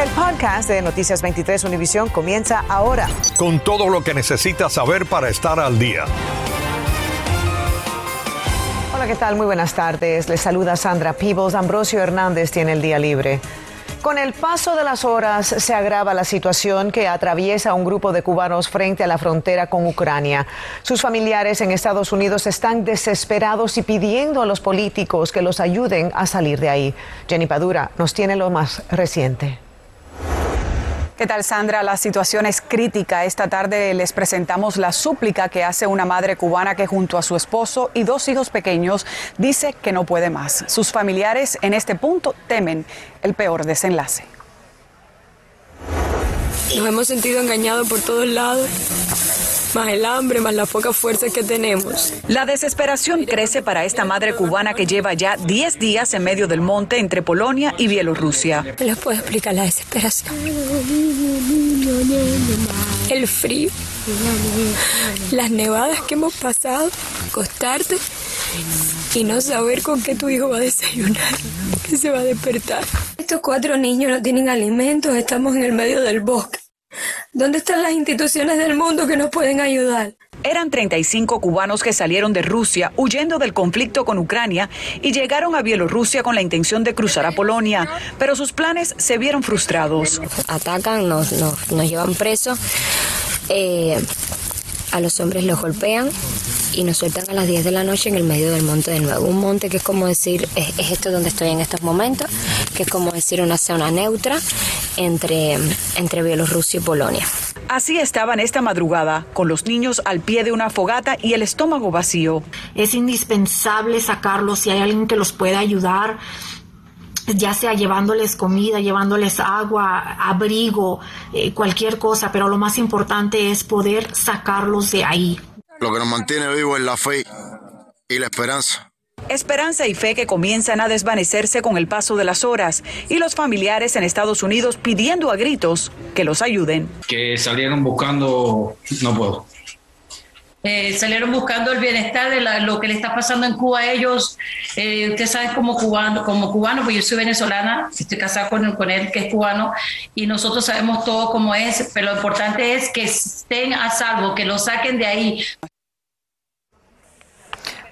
El podcast de Noticias 23 Univisión comienza ahora. Con todo lo que necesitas saber para estar al día. Hola, ¿qué tal? Muy buenas tardes. Les saluda Sandra Peebles. Ambrosio Hernández tiene el día libre. Con el paso de las horas se agrava la situación que atraviesa un grupo de cubanos frente a la frontera con Ucrania. Sus familiares en Estados Unidos están desesperados y pidiendo a los políticos que los ayuden a salir de ahí. Jenny Padura nos tiene lo más reciente. ¿Qué tal, Sandra? La situación es crítica. Esta tarde les presentamos la súplica que hace una madre cubana que junto a su esposo y dos hijos pequeños dice que no puede más. Sus familiares en este punto temen el peor desenlace. Nos hemos sentido engañados por todos lados más el hambre, más la poca fuerza que tenemos. La desesperación crece para esta madre cubana que lleva ya 10 días en medio del monte entre Polonia y Bielorrusia. Les puedo explicar la desesperación. El frío, las nevadas que hemos pasado, acostarte y no saber con qué tu hijo va a desayunar, que se va a despertar. Estos cuatro niños no tienen alimentos, estamos en el medio del bosque. ¿Dónde están las instituciones del mundo que nos pueden ayudar? Eran 35 cubanos que salieron de Rusia huyendo del conflicto con Ucrania y llegaron a Bielorrusia con la intención de cruzar a Polonia, pero sus planes se vieron frustrados. Atacan, nos, llevan presos, eh, a los hombres los golpean y nos sueltan a las 10 de la noche en el medio del monte de nuevo. Un monte que es como decir, es, esto donde estoy en estos momentos, que es como decir una zona neutra entre, entre Bielorrusia y Polonia. Así estaban esta madrugada, con los niños al pie de una fogata y el estómago vacío. Es indispensable sacarlos si hay alguien que los pueda ayudar ya sea llevándoles comida, llevándoles agua, abrigo, eh, cualquier cosa, pero lo más importante es poder sacarlos de ahí. Lo que nos mantiene vivos es la fe y la esperanza. Esperanza y fe que comienzan a desvanecerse con el paso de las horas y los familiares en Estados Unidos pidiendo a gritos que los ayuden. Que salieron buscando, no puedo. Eh, salieron buscando el bienestar de lo que le está pasando en Cuba a ellos. Eh, usted sabe como cubano, como cubano, pues yo soy venezolana, estoy casada con, con él que es cubano y nosotros sabemos todo cómo es, pero lo importante es que estén a salvo, que lo saquen de ahí.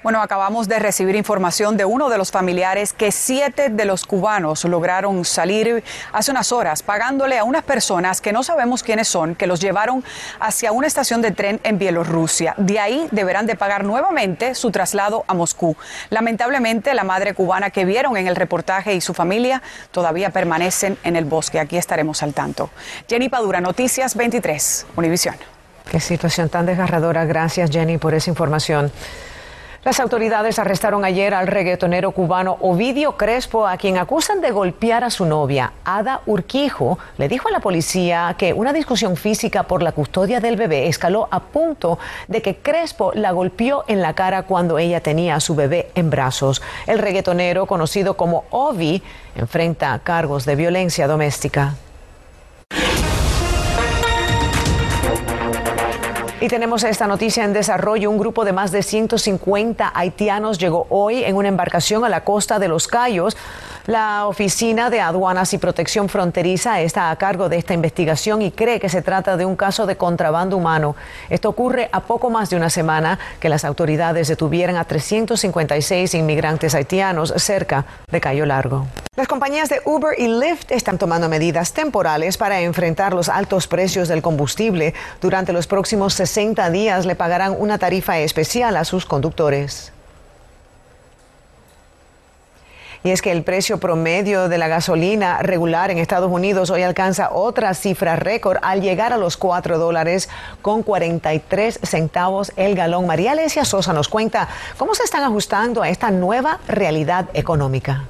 Bueno, acabamos de recibir información de uno de los familiares que siete de los cubanos lograron salir hace unas horas pagándole a unas personas que no sabemos quiénes son, que los llevaron hacia una estación de tren en Bielorrusia. De ahí deberán de pagar nuevamente su traslado a Moscú. Lamentablemente, la madre cubana que vieron en el reportaje y su familia todavía permanecen en el bosque. Aquí estaremos al tanto. Jenny Padura, Noticias 23, Univisión. Qué situación tan desgarradora. Gracias, Jenny, por esa información. Las autoridades arrestaron ayer al reggaetonero cubano Ovidio Crespo, a quien acusan de golpear a su novia. Ada Urquijo le dijo a la policía que una discusión física por la custodia del bebé escaló a punto de que Crespo la golpeó en la cara cuando ella tenía a su bebé en brazos. El reggaetonero, conocido como Ovi, enfrenta cargos de violencia doméstica. Y tenemos esta noticia en desarrollo. Un grupo de más de 150 haitianos llegó hoy en una embarcación a la costa de Los Cayos la Oficina de Aduanas y Protección Fronteriza está a cargo de esta investigación y cree que se trata de un caso de contrabando humano. Esto ocurre a poco más de una semana que las autoridades detuvieran a 356 inmigrantes haitianos cerca de Cayo Largo. Las compañías de Uber y Lyft están tomando medidas temporales para enfrentar los altos precios del combustible. Durante los próximos 60 días le pagarán una tarifa especial a sus conductores. Y es que el precio promedio de la gasolina regular en Estados Unidos hoy alcanza otra cifra récord al llegar a los 4 dólares con 43 centavos el galón. María Alesia Sosa nos cuenta cómo se están ajustando a esta nueva realidad económica.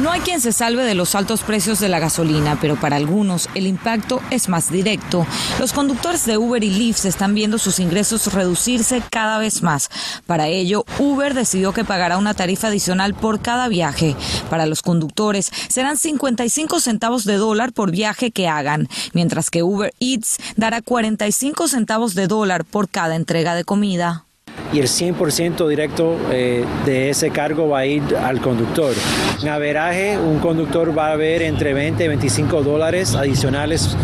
No hay quien se salve de los altos precios de la gasolina, pero para algunos el impacto es más directo. Los conductores de Uber y Lyft están viendo sus ingresos reducirse cada vez más. Para ello, Uber decidió que pagará una tarifa adicional por cada viaje. Para los conductores serán 55 centavos de dólar por viaje que hagan, mientras que Uber Eats dará 45 centavos de dólar por cada entrega de comida. Y el 100% directo eh, de ese cargo va a ir al conductor. En averaje, un conductor va a ver entre 20 y 25 dólares adicionales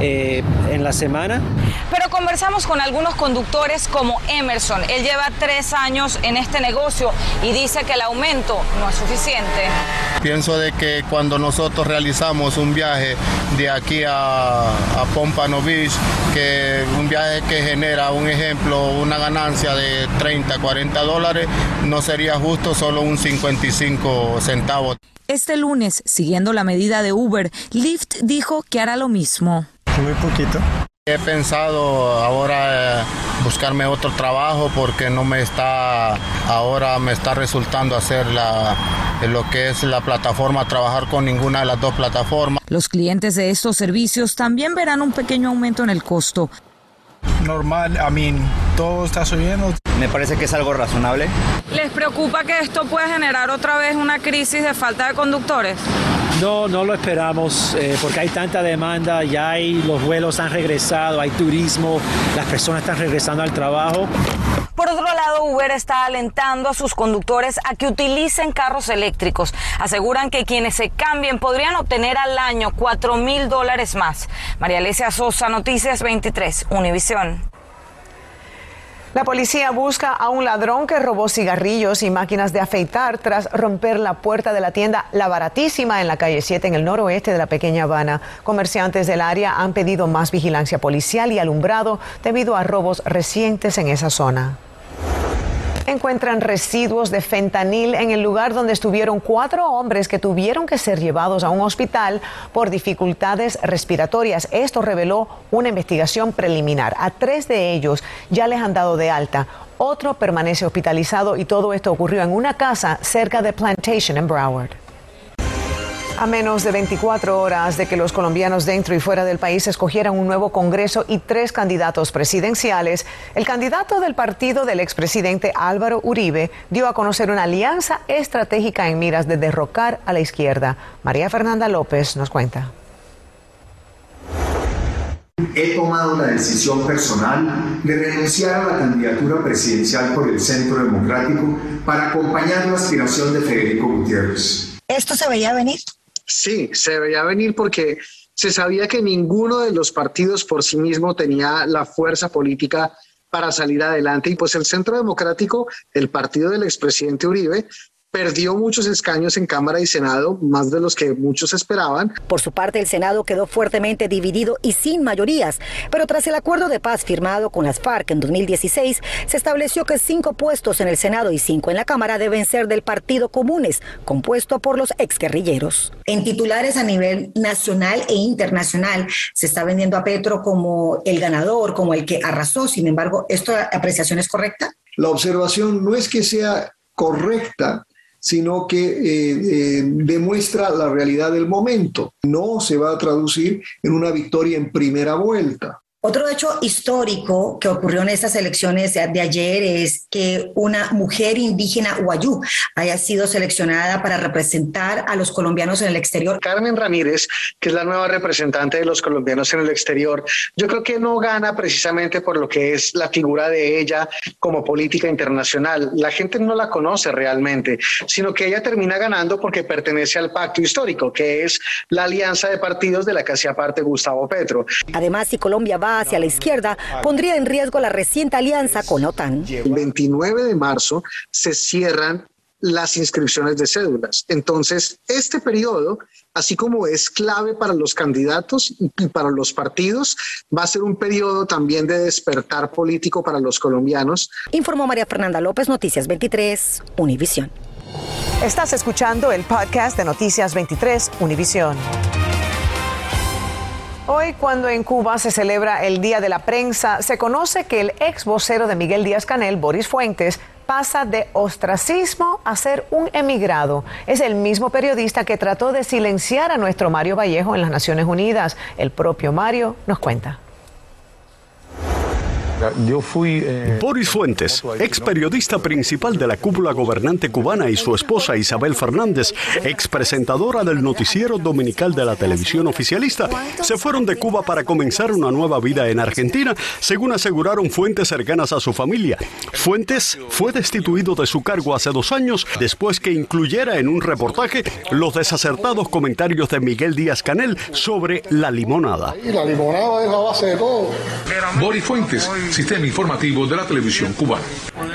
eh, en la semana. Pero conversamos con algunos conductores como Emerson. Él lleva tres años en este negocio y dice que el aumento no es suficiente. Pienso de que cuando nosotros realizamos un viaje de aquí a, a Pompano Beach, que un viaje que genera, un ejemplo, una ganancia de 30, 40 dólares, no sería justo solo un 55 centavos. Este lunes, siguiendo la medida de Uber, Lyft dijo que hará lo mismo. Muy poquito. He pensado ahora eh, buscarme otro trabajo porque no me está, ahora me está resultando hacer la, lo que es la plataforma, trabajar con ninguna de las dos plataformas. Los clientes de estos servicios también verán un pequeño aumento en el costo. Normal, a mí todo está subiendo. Me parece que es algo razonable. ¿Les preocupa que esto pueda generar otra vez una crisis de falta de conductores? No, no lo esperamos eh, porque hay tanta demanda, ya hay, los vuelos han regresado, hay turismo, las personas están regresando al trabajo. Por otro lado, Uber está alentando a sus conductores a que utilicen carros eléctricos. Aseguran que quienes se cambien podrían obtener al año 4 mil dólares más. María Alicia Sosa, Noticias 23, Univisión. La policía busca a un ladrón que robó cigarrillos y máquinas de afeitar tras romper la puerta de la tienda La Baratísima en la calle 7 en el noroeste de la pequeña Habana. Comerciantes del área han pedido más vigilancia policial y alumbrado debido a robos recientes en esa zona encuentran residuos de fentanil en el lugar donde estuvieron cuatro hombres que tuvieron que ser llevados a un hospital por dificultades respiratorias. Esto reveló una investigación preliminar. A tres de ellos ya les han dado de alta. Otro permanece hospitalizado y todo esto ocurrió en una casa cerca de Plantation en Broward. A menos de 24 horas de que los colombianos dentro y fuera del país escogieran un nuevo Congreso y tres candidatos presidenciales, el candidato del partido del expresidente Álvaro Uribe dio a conocer una alianza estratégica en miras de derrocar a la izquierda. María Fernanda López nos cuenta. He tomado la decisión personal de renunciar a la candidatura presidencial por el Centro Democrático para acompañar la aspiración de Federico Gutiérrez. ¿Esto se veía venir? Sí, se veía venir porque se sabía que ninguno de los partidos por sí mismo tenía la fuerza política para salir adelante. Y pues el Centro Democrático, el partido del expresidente Uribe, perdió muchos escaños en Cámara y Senado, más de los que muchos esperaban. Por su parte, el Senado quedó fuertemente dividido y sin mayorías, pero tras el acuerdo de paz firmado con las FARC en 2016, se estableció que cinco puestos en el Senado y cinco en la Cámara deben ser del Partido Comunes, compuesto por los exguerrilleros. En titulares a nivel nacional e internacional se está vendiendo a Petro como el ganador, como el que arrasó. Sin embargo, ¿esta apreciación es correcta? La observación no es que sea correcta, sino que eh, eh, demuestra la realidad del momento. No se va a traducir en una victoria en primera vuelta. Otro hecho histórico que ocurrió en estas elecciones de ayer es que una mujer indígena guayú haya sido seleccionada para representar a los colombianos en el exterior. Carmen Ramírez, que es la nueva representante de los colombianos en el exterior, yo creo que no gana precisamente por lo que es la figura de ella como política internacional. La gente no la conoce realmente, sino que ella termina ganando porque pertenece al pacto histórico, que es la alianza de partidos de la que hacía parte Gustavo Petro. Además, si Colombia va hacia la izquierda pondría en riesgo la reciente alianza con la OTAN. El 29 de marzo se cierran las inscripciones de cédulas. Entonces, este periodo, así como es clave para los candidatos y para los partidos, va a ser un periodo también de despertar político para los colombianos. Informó María Fernanda López, Noticias 23, Univisión. Estás escuchando el podcast de Noticias 23, Univisión. Hoy, cuando en Cuba se celebra el Día de la Prensa, se conoce que el ex vocero de Miguel Díaz Canel, Boris Fuentes, pasa de ostracismo a ser un emigrado. Es el mismo periodista que trató de silenciar a nuestro Mario Vallejo en las Naciones Unidas. El propio Mario nos cuenta. Yo fui... Eh, Boris Fuentes, ex periodista principal de la cúpula gobernante cubana y su esposa Isabel Fernández, ex presentadora del noticiero dominical de la televisión oficialista, se fueron de Cuba para comenzar una nueva vida en Argentina, según aseguraron fuentes cercanas a su familia. Fuentes fue destituido de su cargo hace dos años después que incluyera en un reportaje los desacertados comentarios de Miguel Díaz Canel sobre la limonada. La limonada es la base de todo. Boris Fuentes, sistema informativo de la televisión cubana.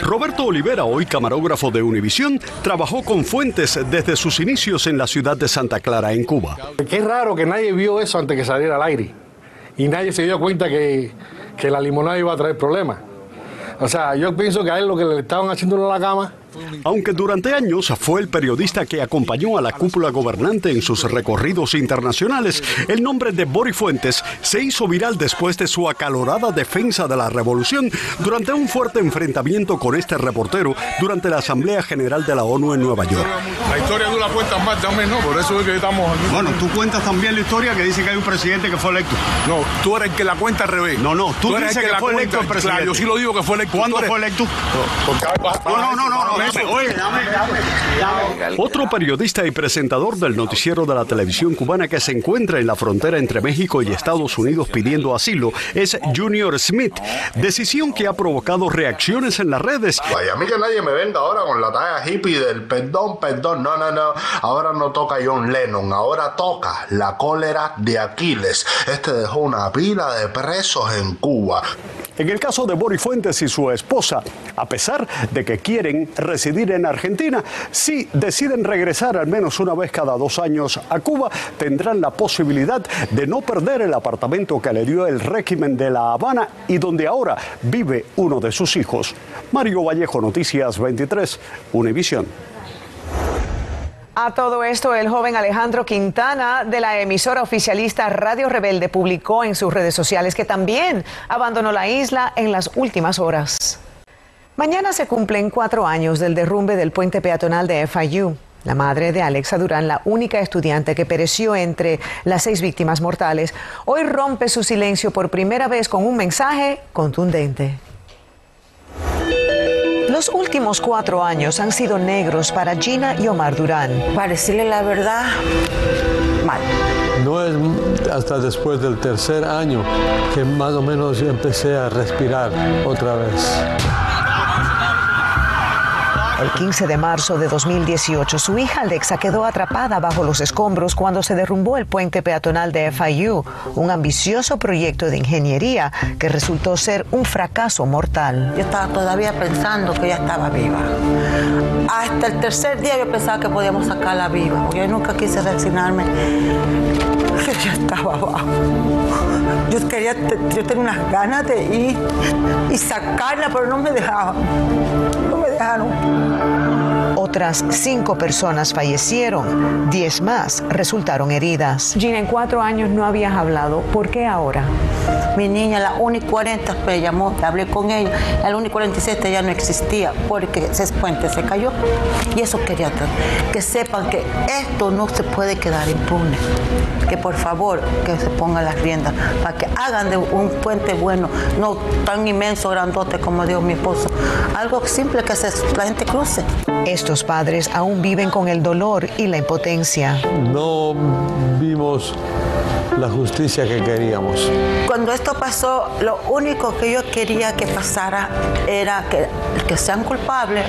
Roberto Olivera, hoy camarógrafo de Univisión, trabajó con Fuentes desde sus inicios en la ciudad de Santa Clara, en Cuba. Qué raro que nadie vio eso antes que saliera al aire. Y nadie se dio cuenta que, que la limonada iba a traer problemas. O sea, yo pienso que a él lo que le estaban haciendo en la cama aunque durante años fue el periodista que acompañó a la cúpula gobernante en sus recorridos internacionales, el nombre de Boris Fuentes se hizo viral después de su acalorada defensa de la revolución durante un fuerte enfrentamiento con este reportero durante la Asamblea General de la ONU en Nueva York. La historia tú la cuentas más también, ¿no? Por eso es que estamos aquí. Bueno, tú cuentas también la historia que dice que hay un presidente que fue electo. No, tú eres el que la cuenta al revés. No, no, tú, dices que, fue electo el presidente. yo sí lo digo que fue electo. ¿Cuándo fue electo? No, no, no, no. Otro periodista y presentador del noticiero de la televisión cubana que se encuentra en la frontera entre México y Estados Unidos pidiendo asilo es Junior Smith, decisión que ha provocado reacciones en las redes. Vaya, a mí que nadie me venga ahora con la talla hippie del perdón, perdón, no, no, no, ahora no toca John Lennon, ahora toca la cólera de Aquiles. Este dejó una pila de presos en Cuba. En el caso de Boris Fuentes y su esposa, a pesar de que quieren residir en Argentina, si deciden regresar al menos una vez cada dos años a Cuba, tendrán la posibilidad de no perder el apartamento que le dio el régimen de La Habana y donde ahora vive uno de sus hijos. Mario Vallejo, Noticias 23, Univisión. A todo esto, el joven Alejandro Quintana de la emisora oficialista Radio Rebelde publicó en sus redes sociales que también abandonó la isla en las últimas horas. Mañana se cumplen cuatro años del derrumbe del puente peatonal de FIU. La madre de Alexa Durán, la única estudiante que pereció entre las seis víctimas mortales, hoy rompe su silencio por primera vez con un mensaje contundente. Los últimos cuatro años han sido negros para Gina y Omar Durán. Para decirle la verdad, mal. No es hasta después del tercer año que más o menos empecé a respirar otra vez. El 15 de marzo de 2018, su hija Alexa quedó atrapada bajo los escombros cuando se derrumbó el puente peatonal de FIU, un ambicioso proyecto de ingeniería que resultó ser un fracaso mortal. Yo estaba todavía pensando que ella estaba viva. Hasta el tercer día yo pensaba que podíamos sacarla viva, porque yo nunca quise resignarme que ella estaba abajo. Yo quería, yo tenía unas ganas de ir y sacarla, pero no me dejaban. No me dejaron. Otras cinco personas fallecieron, diez más resultaron heridas. Gina, en cuatro años no habías hablado. ¿Por qué ahora? Mi niña, la 1 y 40, me llamó, hablé con ella. La 1 y 47 ya no existía porque ese puente se cayó. Y eso quería que sepan que esto no se puede quedar impune. Que por favor, que se pongan las riendas para que hagan de un puente bueno, no tan inmenso, grandote como dijo mi esposo. Algo simple que se, la gente cruce. Estos padres aún viven con el dolor y la impotencia. No vimos la justicia que queríamos. Cuando esto pasó, lo único que yo quería que pasara era que que sean culpables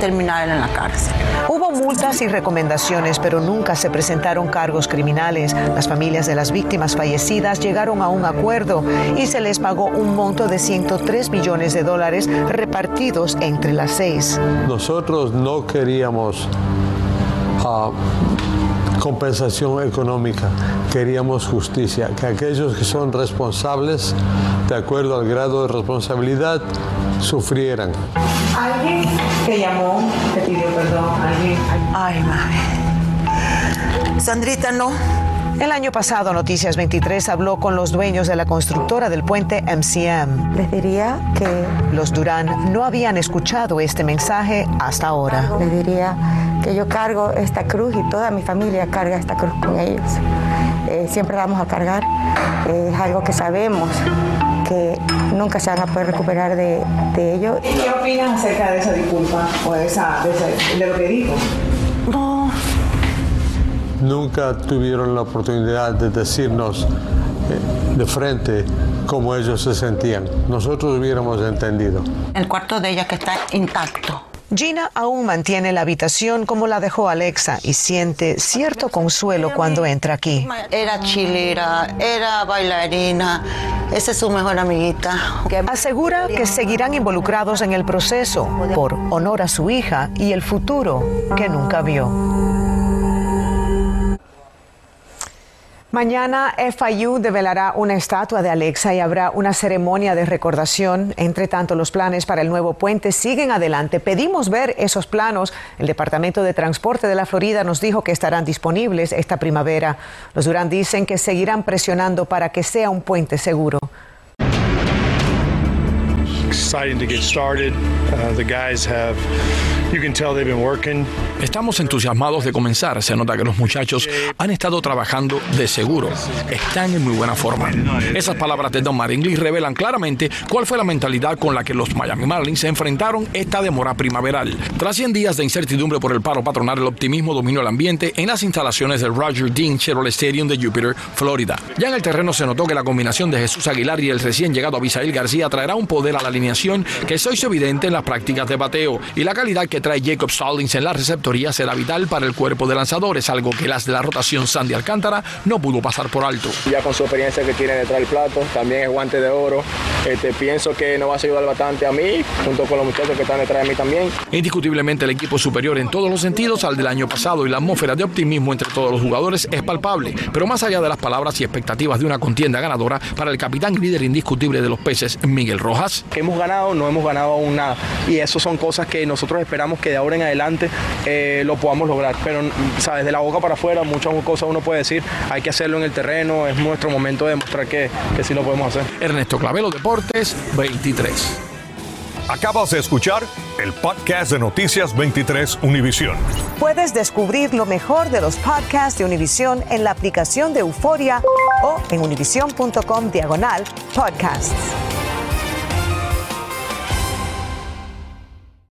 terminaran en la cárcel. Hubo multas y recomendaciones, pero nunca se presentaron cargos criminales. Las familias de las víctimas fallecidas llegaron a un acuerdo y se les pagó un monto de 103 millones de dólares repartidos entre las seis. Nosotros no queríamos ah, compensación económica, queríamos justicia, que aquellos que son responsables, de acuerdo al grado de responsabilidad, sufrieran. ¿Alguien te llamó, te pidió perdón? ¿Alguien? Ay, mami. Sandrita, no. El año pasado, Noticias 23 habló con los dueños de la constructora del puente MCM. Les diría que... Los Durán no habían escuchado este mensaje hasta ahora. Les diría que yo cargo esta cruz y toda mi familia carga esta cruz con ellos. Eh, siempre vamos a cargar. es algo que sabemos que nunca se van a poder recuperar de, de ello. ¿Y qué opinas acerca de esa disculpa o de, esa, de, lo que dijo? Nunca tuvieron la oportunidad de decirnos eh, de frente cómo ellos se sentían. Nosotros hubiéramos entendido. El cuarto de ella que está intacto. Gina aún mantiene la habitación como la dejó Alexa y siente cierto consuelo cuando entra aquí. Era chilera, era bailarina, esa es su mejor amiguita. Asegura que seguirán involucrados en el proceso por honor a su hija y el futuro que nunca vio. Mañana FIU develará una estatua de Alexa y habrá una ceremonia de recordación. Entre tanto, los planes para el nuevo puente siguen adelante. Pedimos ver esos planos. El Departamento de Transporte de la Florida nos dijo que estarán disponibles esta primavera. Los Durán dicen que seguirán presionando para que sea un puente seguro. Estamos entusiasmados de comenzar. Se nota que los muchachos han estado trabajando de seguro. Están en muy buena forma. Esas palabras de Don Maringly revelan claramente cuál fue la mentalidad con la que los Miami Marlins se enfrentaron esta demora primaveral. Tras 100 días de incertidumbre por el paro patronal, el optimismo dominó el ambiente en las instalaciones del Roger Dean Chevrolet Stadium de Jupiter, Florida. Ya en el terreno se notó que la combinación de Jesús Aguilar y el recién llegado Abisail García traerá un poder a la alineación que se hizo evidente en las prácticas de bateo y la calidad que trae Jacob Stallings en la receptoría será vital para el cuerpo de lanzadores, algo que las de la rotación Sandy Alcántara no pudo pasar por alto. Ya con su experiencia que tiene detrás del plato, también es guante de oro. Este, pienso que nos va a ayudar bastante a mí, junto con los muchachos que están detrás de mí también. Indiscutiblemente el equipo superior en todos los sentidos al del año pasado y la atmósfera de optimismo entre todos los jugadores es palpable, pero más allá de las palabras y expectativas de una contienda ganadora para el capitán y líder indiscutible de los peces, Miguel Rojas. Hemos ganado, no hemos ganado aún nada y eso son cosas que nosotros esperamos que de ahora en adelante eh, lo podamos lograr. Pero, sabes, de la boca para afuera, muchas cosas uno puede decir, hay que hacerlo en el terreno, es nuestro momento de demostrar que, que sí lo podemos hacer. Ernesto Clavelo, Deportes 23. Acabas de escuchar el podcast de Noticias 23 Univisión. Puedes descubrir lo mejor de los podcasts de Univisión en la aplicación de Euforia o en univision.com diagonal podcasts.